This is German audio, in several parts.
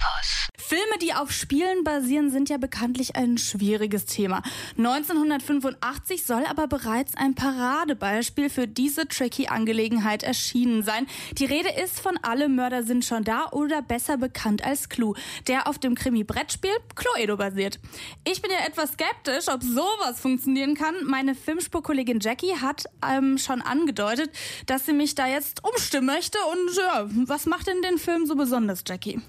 Campus. Filme, die auf Spielen basieren, sind ja bekanntlich ein schwieriges Thema. 1985 soll aber bereits ein Paradebeispiel für diese tricky Angelegenheit erschienen sein. Die Rede ist von Alle Mörder sind schon da oder besser bekannt als Clue, der auf dem Krimi-Brettspiel Cluedo basiert. Ich bin ja etwas skeptisch, ob sowas funktionieren kann. Meine Filmspurkollegin Jackie hat ähm, schon angedeutet, dass sie mich da jetzt umstimmen möchte. Und ja, was macht denn den Film so besonders, Jackie?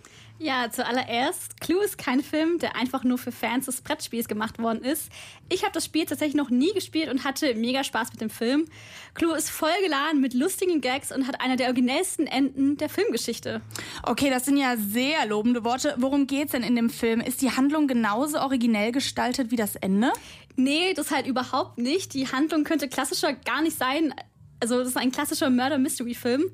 Ja, zuallererst, Clue ist kein Film, der einfach nur für Fans des Brettspiels gemacht worden ist. Ich habe das Spiel tatsächlich noch nie gespielt und hatte mega Spaß mit dem Film. Clue ist vollgeladen mit lustigen Gags und hat einer der originellsten Enden der Filmgeschichte. Okay, das sind ja sehr lobende Worte. Worum geht's denn in dem Film? Ist die Handlung genauso originell gestaltet wie das Ende? Nee, das halt überhaupt nicht. Die Handlung könnte klassischer gar nicht sein. Also, das ist ein klassischer Murder-Mystery-Film.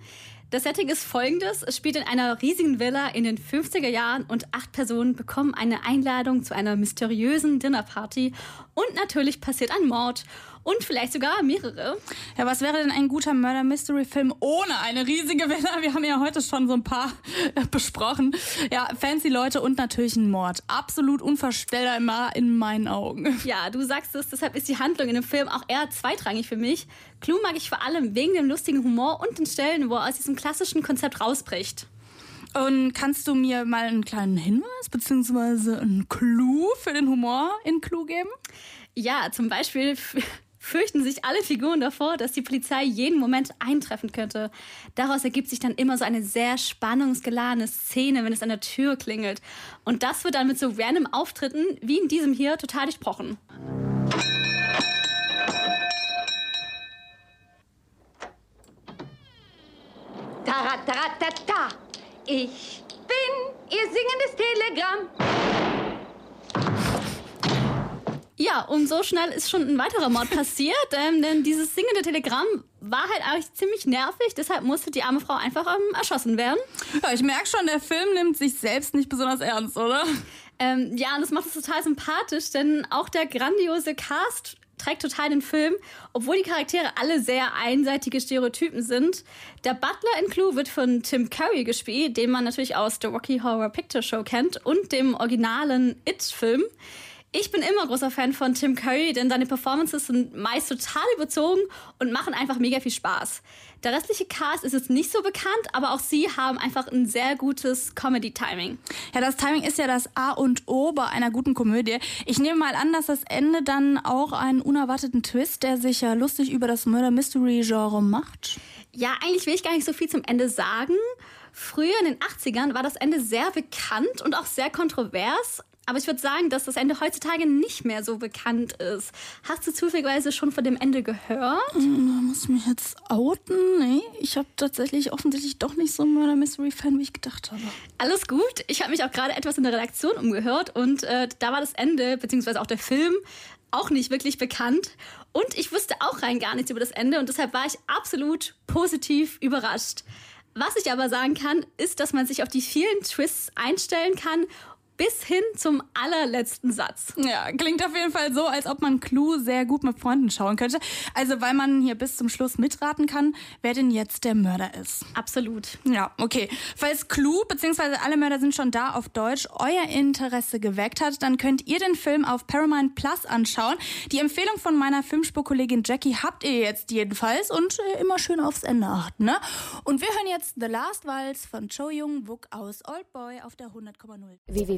Das Setting ist folgendes. Es spielt in einer riesigen Villa in den 50er Jahren und acht Personen bekommen eine Einladung zu einer mysteriösen Dinnerparty. Und natürlich passiert ein Mord. Und vielleicht sogar mehrere. Ja, was wäre denn ein guter Murder-Mystery-Film ohne eine riesige Villa? Wir haben ja heute schon so ein paar äh, besprochen. Ja, fancy Leute und natürlich ein Mord. Absolut unvorstellbar in meinen Augen. Ja, du sagst es, deshalb ist die Handlung in dem Film auch eher zweitrangig für mich. Clue mag ich vor allem wegen dem lustigen Humor und den Stellen, wo er aus diesem klassischen Konzept rausbricht. Und kannst du mir mal einen kleinen Hinweis beziehungsweise einen Clou für den Humor in Clue geben? Ja, zum Beispiel fürchten sich alle Figuren davor, dass die Polizei jeden Moment eintreffen könnte. Daraus ergibt sich dann immer so eine sehr spannungsgeladene Szene, wenn es an der Tür klingelt. Und das wird dann mit so random Auftritten wie in diesem hier total durchbrochen. Taratatata. Ich bin Ihr singendes Telegramm. Ja, und so schnell ist schon ein weiterer Mord passiert, ähm, denn dieses singende Telegramm war halt eigentlich ziemlich nervig, deshalb musste die arme Frau einfach ähm, erschossen werden. Ja, ich merke schon, der Film nimmt sich selbst nicht besonders ernst, oder? Ähm, ja, und das macht es total sympathisch, denn auch der grandiose Cast trägt total den Film, obwohl die Charaktere alle sehr einseitige Stereotypen sind. Der Butler in Clue wird von Tim Curry gespielt, den man natürlich aus The Rocky Horror Picture Show kennt und dem originalen It-Film. Ich bin immer großer Fan von Tim Curry, denn seine Performances sind meist total überzogen und machen einfach mega viel Spaß. Der restliche Cast ist jetzt nicht so bekannt, aber auch sie haben einfach ein sehr gutes Comedy-Timing. Ja, das Timing ist ja das A und O bei einer guten Komödie. Ich nehme mal an, dass das Ende dann auch einen unerwarteten Twist, der sich ja lustig über das Murder-Mystery-Genre macht. Ja, eigentlich will ich gar nicht so viel zum Ende sagen. Früher in den 80ern war das Ende sehr bekannt und auch sehr kontrovers. Aber ich würde sagen, dass das Ende heutzutage nicht mehr so bekannt ist. Hast du zufälligerweise schon von dem Ende gehört? Da muss ich mich jetzt outen. Nee, ich habe tatsächlich offensichtlich doch nicht so ein Murder Mystery Fan, wie ich gedacht habe. Alles gut. Ich habe mich auch gerade etwas in der Redaktion umgehört und äh, da war das Ende, beziehungsweise auch der Film, auch nicht wirklich bekannt. Und ich wusste auch rein gar nichts über das Ende und deshalb war ich absolut positiv überrascht. Was ich aber sagen kann, ist, dass man sich auf die vielen Twists einstellen kann bis hin zum allerletzten Satz. Ja, klingt auf jeden Fall so, als ob man Clue sehr gut mit Freunden schauen könnte. Also, weil man hier bis zum Schluss mitraten kann, wer denn jetzt der Mörder ist. Absolut. Ja, okay. Falls Clue bzw. alle Mörder sind schon da auf Deutsch euer Interesse geweckt hat, dann könnt ihr den Film auf Paramount Plus anschauen. Die Empfehlung von meiner Filmspurkollegin Jackie habt ihr jetzt jedenfalls und äh, immer schön aufs Ende achten, ne? Und wir hören jetzt The Last Waltz von Cho Jung Wook aus Old Boy auf der 100,0